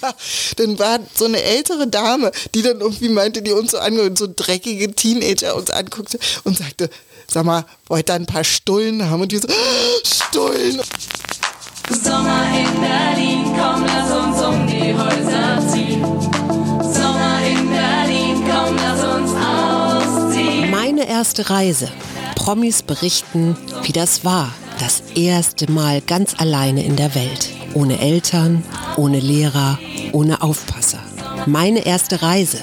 dann war so eine ältere Dame, die dann irgendwie meinte, die uns so angehört, so dreckige Teenager uns anguckte und sagte, sag mal, wollt ihr ein paar Stullen haben? Und die so, Stullen. Sommer in Berlin, komm, lass uns um die Häuser ziehen. Sommer in Berlin, komm, lass uns ausziehen. Meine erste Reise. Promis berichten, wie das war. Das erste Mal ganz alleine in der Welt. Ohne Eltern, ohne Lehrer, ohne Aufpasser. Meine erste Reise.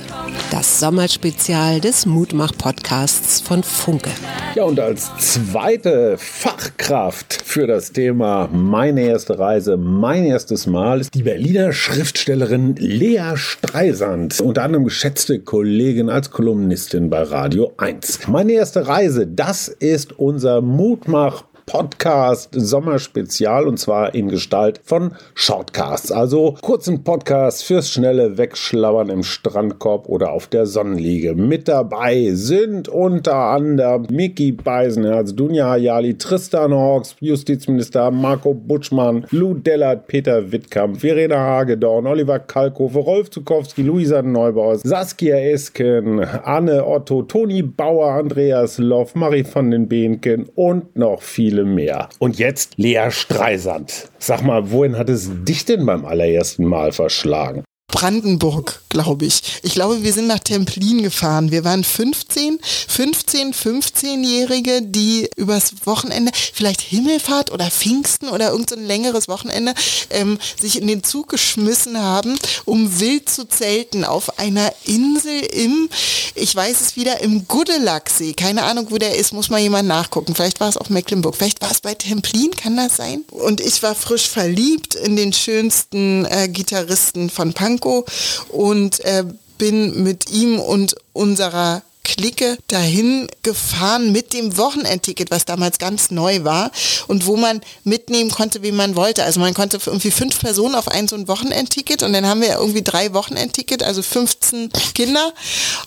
Das Sommerspezial des Mutmach-Podcasts von Funke. Ja, und als zweite Fachkraft für das Thema Meine erste Reise, mein erstes Mal ist die Berliner Schriftstellerin Lea Streisand, unter anderem geschätzte Kollegin als Kolumnistin bei Radio 1. Meine erste Reise, das ist unser Mutmach Podcast Sommerspezial und zwar in Gestalt von Shortcasts. Also kurzen Podcast fürs schnelle Wegschlauern im Strandkorb oder auf der Sonnenliege. Mit dabei sind unter anderem Mickey Beisenherz, Dunja Hayali, Tristan Hawks, Justizminister Marco Butschmann, Lou Dellert, Peter Wittkamp, Verena Hagedorn, Oliver Kalkofe, Rolf Zukowski, Luisa Neubauer, Saskia Esken, Anne Otto, Toni Bauer, Andreas Loff, Marie von den Behnken und noch viele viele mehr. Und jetzt Lea Streisand. Sag mal, wohin hat es dich denn beim allerersten Mal verschlagen? Brandenburg, glaube ich. Ich glaube, wir sind nach Templin gefahren. Wir waren 15, 15, 15-Jährige, die übers Wochenende, vielleicht Himmelfahrt oder Pfingsten oder irgendein so längeres Wochenende, ähm, sich in den Zug geschmissen haben, um wild zu zelten auf einer Insel im, ich weiß es wieder, im Gudelachsee. Keine Ahnung, wo der ist, muss mal jemand nachgucken. Vielleicht war es auf Mecklenburg, vielleicht war es bei Templin, kann das sein? Und ich war frisch verliebt in den schönsten äh, Gitarristen von Pankow Marco und äh, bin mit ihm und unserer Clique dahin gefahren mit dem Wochenendticket, was damals ganz neu war und wo man mitnehmen konnte, wie man wollte. Also man konnte für irgendwie fünf Personen auf ein so ein Wochenendticket und dann haben wir irgendwie drei Wochenendticket, also 15 Kinder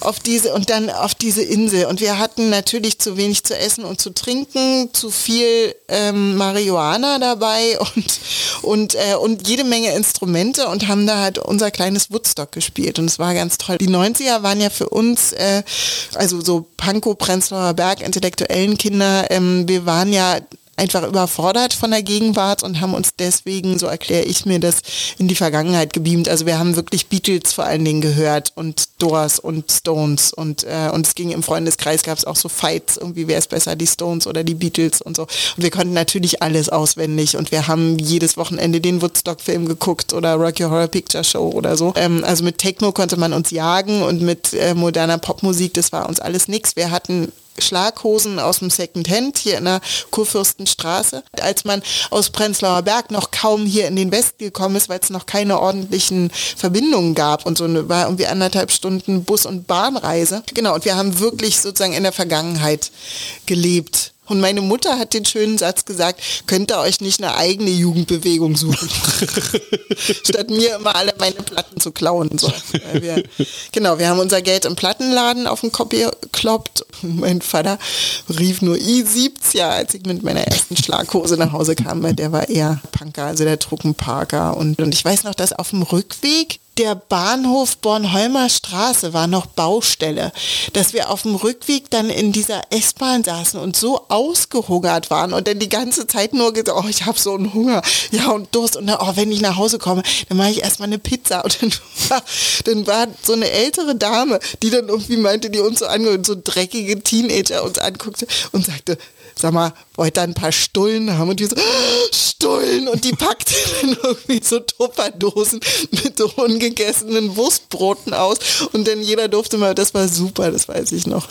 auf diese und dann auf diese Insel. Und wir hatten natürlich zu wenig zu essen und zu trinken, zu viel ähm, Marihuana dabei und, und, äh, und jede Menge Instrumente und haben da halt unser kleines Woodstock gespielt und es war ganz toll. Die 90er waren ja für uns äh, also so Pankow, Prenzlauer Berg, intellektuellen Kinder, ähm, wir waren ja einfach überfordert von der Gegenwart und haben uns deswegen, so erkläre ich mir das, in die Vergangenheit gebeamt. Also wir haben wirklich Beatles vor allen Dingen gehört und Doors und Stones und, äh, und es ging im Freundeskreis, gab es auch so Fights, irgendwie wäre es besser, die Stones oder die Beatles und so. Und wir konnten natürlich alles auswendig und wir haben jedes Wochenende den Woodstock-Film geguckt oder Rocky Horror Picture Show oder so. Ähm, also mit Techno konnte man uns jagen und mit äh, moderner Popmusik, das war uns alles nichts. Wir hatten Schlaghosen aus dem Secondhand hier in der Kurfürstenstraße. Als man aus Prenzlauer Berg noch kaum hier in den Westen gekommen ist, weil es noch keine ordentlichen Verbindungen gab und so eine, war irgendwie anderthalb Stunden Bus- und Bahnreise. Genau, und wir haben wirklich sozusagen in der Vergangenheit gelebt. Und meine Mutter hat den schönen Satz gesagt, könnt ihr euch nicht eine eigene Jugendbewegung suchen. Statt mir immer alle meine Platten zu klauen. So. Wir, genau, wir haben unser Geld im Plattenladen auf den Kopf gekloppt. Mein Vater rief nur I70, als ich mit meiner ersten Schlaghose nach Hause kam, weil der war eher Punker, also der Truppenparker. Und, und ich weiß noch, dass auf dem Rückweg der Bahnhof Bornholmer Straße war noch Baustelle, dass wir auf dem Rückweg dann in dieser S-Bahn saßen und so ausgehungert waren und dann die ganze Zeit nur gesagt, oh, ich habe so einen Hunger, ja und Durst und dann, oh, wenn ich nach Hause komme, dann mache ich erstmal eine Pizza und dann war, dann war so eine ältere Dame, die dann irgendwie meinte, die uns so angehört, so dreckige Teenager uns anguckte und sagte, sag mal, wollt ihr ein paar Stullen haben? Und die so, Stullen! Und die packte dann irgendwie so Tupperdosen mit so ungegessenen Wurstbroten aus. Und dann jeder durfte mal, das war super, das weiß ich noch.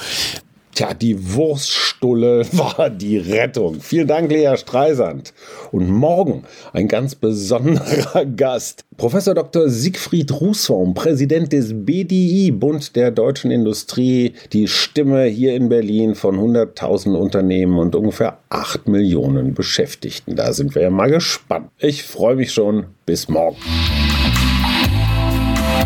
Tja, die Wurststulle war die Rettung. Vielen Dank, Lea Streisand. Und morgen ein ganz besonderer Gast. Professor Dr. Siegfried Rußbaum, Präsident des BDI, Bund der deutschen Industrie, die Stimme hier in Berlin von 100.000 Unternehmen und ungefähr 8 Millionen Beschäftigten. Da sind wir ja mal gespannt. Ich freue mich schon. Bis morgen.